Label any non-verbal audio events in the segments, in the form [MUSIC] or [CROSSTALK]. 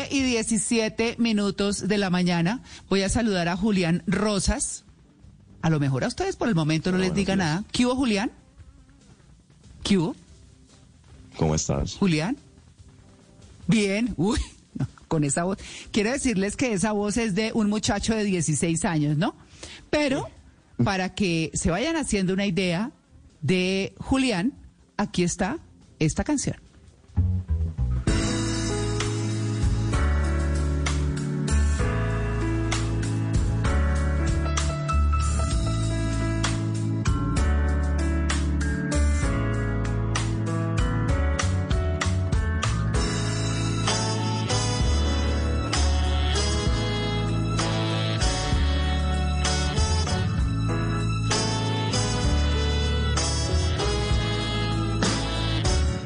9 y 17 minutos de la mañana. Voy a saludar a Julián Rosas. A lo mejor a ustedes por el momento no les diga nada. ¿Qué hubo, Julián? ¿Qué hubo? ¿Cómo estás? Julián. Bien. Uy, no, con esa voz. Quiero decirles que esa voz es de un muchacho de 16 años, ¿no? Pero para que se vayan haciendo una idea de Julián, aquí está esta canción.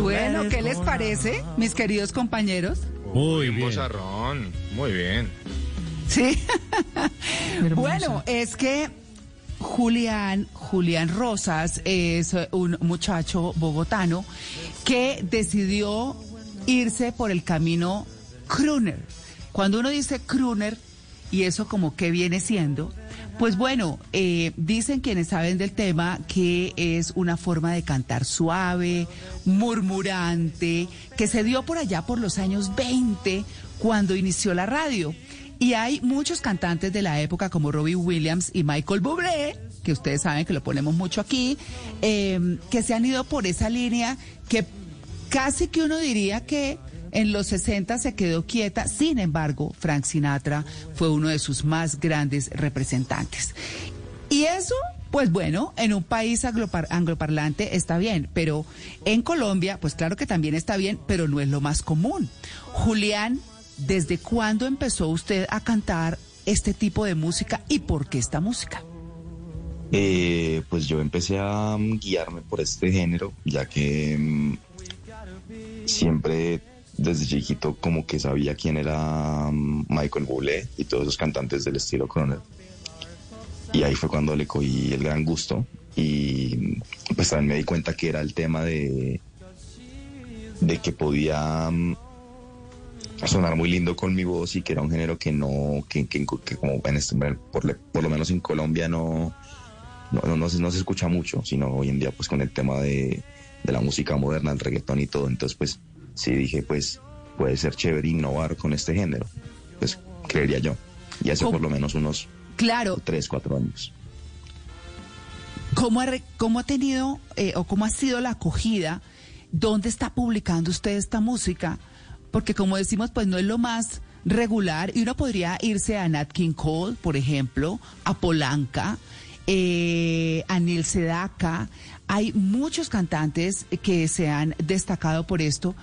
Bueno, ¿qué les parece, mis queridos compañeros? Muy Un bien. bozarrón. Muy bien. Sí. [LAUGHS] bueno, es que Julián, Julián Rosas es un muchacho bogotano que decidió irse por el camino crooner. Cuando uno dice crooner, y eso como que viene siendo, pues bueno, eh, dicen quienes saben del tema que es una forma de cantar suave, murmurante, que se dio por allá por los años 20 cuando inició la radio. Y hay muchos cantantes de la época como Robbie Williams y Michael Bublé, que ustedes saben que lo ponemos mucho aquí, eh, que se han ido por esa línea que casi que uno diría que en los 60 se quedó quieta, sin embargo, Frank Sinatra fue uno de sus más grandes representantes. Y eso, pues bueno, en un país anglopar- angloparlante está bien, pero en Colombia, pues claro que también está bien, pero no es lo más común. Julián, ¿desde cuándo empezó usted a cantar este tipo de música y por qué esta música? Eh, pues yo empecé a mm, guiarme por este género, ya que mm, siempre desde chiquito como que sabía quién era mm, Michael Bublé y todos esos cantantes del estilo Croner. Y ahí fue cuando le cogí el gran gusto y pues también me di cuenta que era el tema de, de que podía mm, sonar muy lindo con mi voz y que era un género que no, que, que- como en este, por, lo menos en Colombia no, no, no, no se, no se escucha mucho, sino hoy en día pues con el tema de, de la música moderna, el reggaetón y todo, entonces pues sí dije pues puede ser chévere innovar con este género, pues creería yo, y hace por lo menos unos Claro, tres, cuatro años. ¿Cómo ha, cómo ha tenido eh, o cómo ha sido la acogida? ¿Dónde está publicando usted esta música? Porque como decimos, pues no es lo más regular y uno podría irse a Nat King Cole, por ejemplo, a Polanca, eh, a Neil Sedaka. Hay muchos cantantes que se han destacado por esto.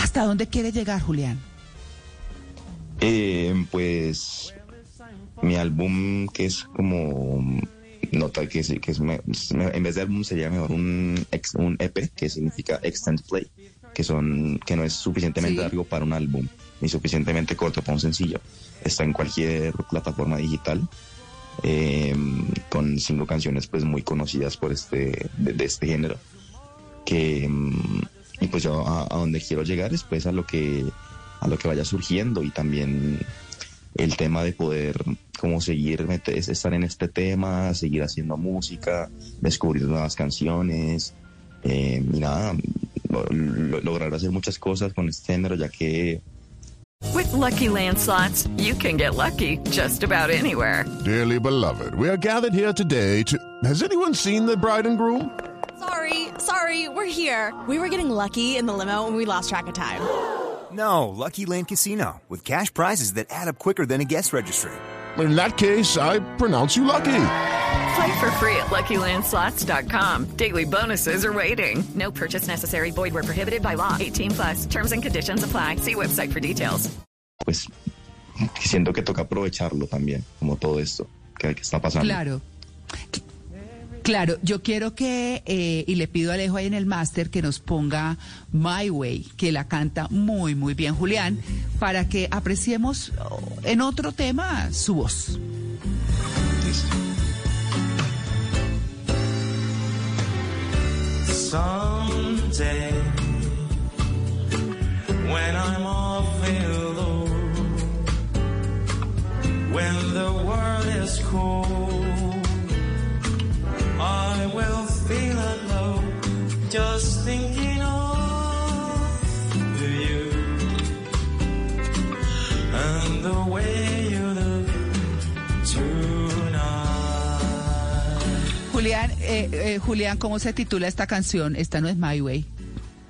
¿Hasta dónde quiere llegar, Julián? Eh, pues mi álbum que es como nota que, sí, que es en vez de álbum sería mejor un, ex- un EP que significa extended play que son que no es suficientemente Sí. largo para un álbum ni suficientemente corto para un sencillo está en cualquier plataforma digital eh, con cinco canciones pues muy conocidas por este de, de este género que mm, y pues yo a, a donde quiero llegar es pues a lo que a lo que vaya surgiendo y también el tema de poder como seguir estar en este tema seguir haciendo música descubrir nuevas canciones eh, y nada lo- lo- lograr hacer muchas cosas con este género, ya que With Lucky Land slots, you can get lucky just about anywhere. Dearly beloved, we are gathered here today to. Has anyone seen the bride and groom? Sorry, sorry, we're here. We were getting lucky in the limo and we lost track of time. [GASPS] No, Lucky Land Casino, with cash prizes that add up quicker than a guest registry. In that case, I pronounce you lucky. Play for free at LuckyLandSlots.com. Daily bonuses are waiting. No purchase necessary. Void where prohibited by law. 18 plus. Terms and conditions apply. See website for details. pues siento que toca aprovecharlo también, como todo esto que, que está pasando. Claro. Claro, yo quiero que, eh, y le pido a Alejo ahí en el máster que nos ponga My Way, que la canta muy, muy bien Julián, para que apreciemos oh, en otro tema su voz. When I'm when the world is just thinking of you and the way you look tonight. Julián, eh, eh, Julián, ¿cómo se titula esta canción? Esta no es My Way.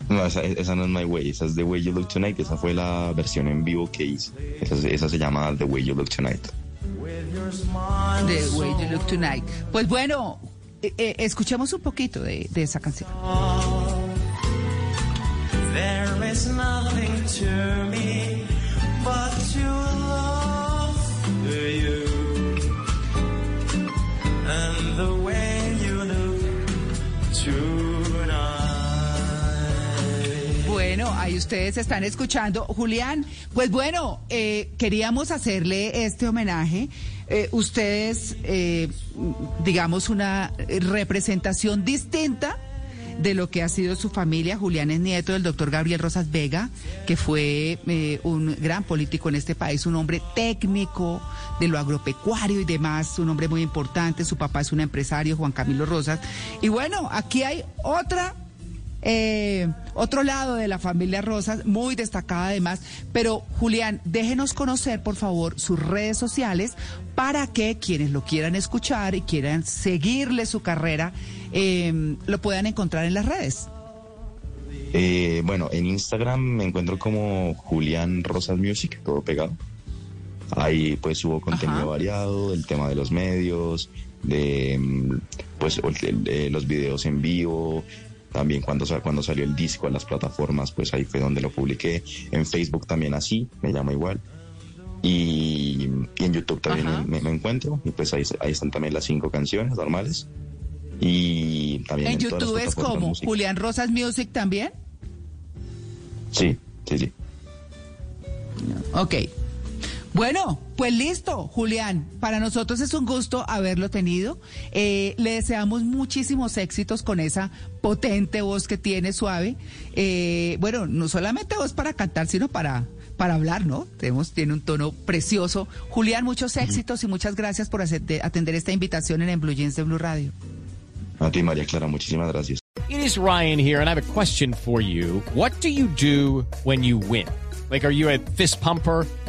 No, esa, esa no es My Way, esa es The Way You Look Tonight, esa fue la versión en vivo que hice. Esa, esa se llama The Way You Look Tonight. The Way You Look Tonight. Pues bueno, eh, eh, escuchemos un poquito de, de esa canción. There is nothing to me but to love you and the way you look tonight. Bueno, ahí ustedes están escuchando. Julián, pues bueno, eh, queríamos hacerle este homenaje. Eh, ustedes, eh, digamos, una representación distinta de lo que ha sido su familia. Julián es nieto del doctor Gabriel Rosas Vega, que fue eh, un gran político en este país, un hombre técnico de lo agropecuario y demás, un hombre muy importante. Su papá es un empresario, Juan Camilo Rosas. Y bueno, aquí hay otra otro lado de la familia Rosas, muy destacada además. Pero Julián, déjenos conocer, por favor, sus redes sociales para que quienes lo quieran escuchar y quieran seguirle su carrera, eh, lo puedan encontrar en las redes. Eh, bueno, en Instagram me encuentro como Julián Rosas Music, todo pegado. Ahí pues subo contenido Ajá. variado, del tema de los medios, de mm, pues el- de los videos en vivo, también cuando, cuando salió el disco a las plataformas, pues ahí fue donde lo publiqué. En Facebook también así, me llama igual. Y, y en YouTube también me, me encuentro, y pues ahí, ahí están también las cinco canciones normales. Y también En las YouTube es como. Julián Rosas Music también. Sí, sí, sí. Ok. Bueno, pues listo, Julián. Para nosotros es un gusto haberlo tenido. Eh, le deseamos muchísimos éxitos con esa potente voz que tiene suave. Eh, bueno, no solamente voz para cantar, sino para, para hablar, ¿no? Tenemos, tiene un tono precioso. Julián, muchos éxitos y muchas gracias por atender esta invitación en, en Blue Jeans de Blue Radio. A ti, María Clara, muchísimas gracias. It is Ryan here, and I have a question for you. What do you do when you win? Like, are you a fist pumper?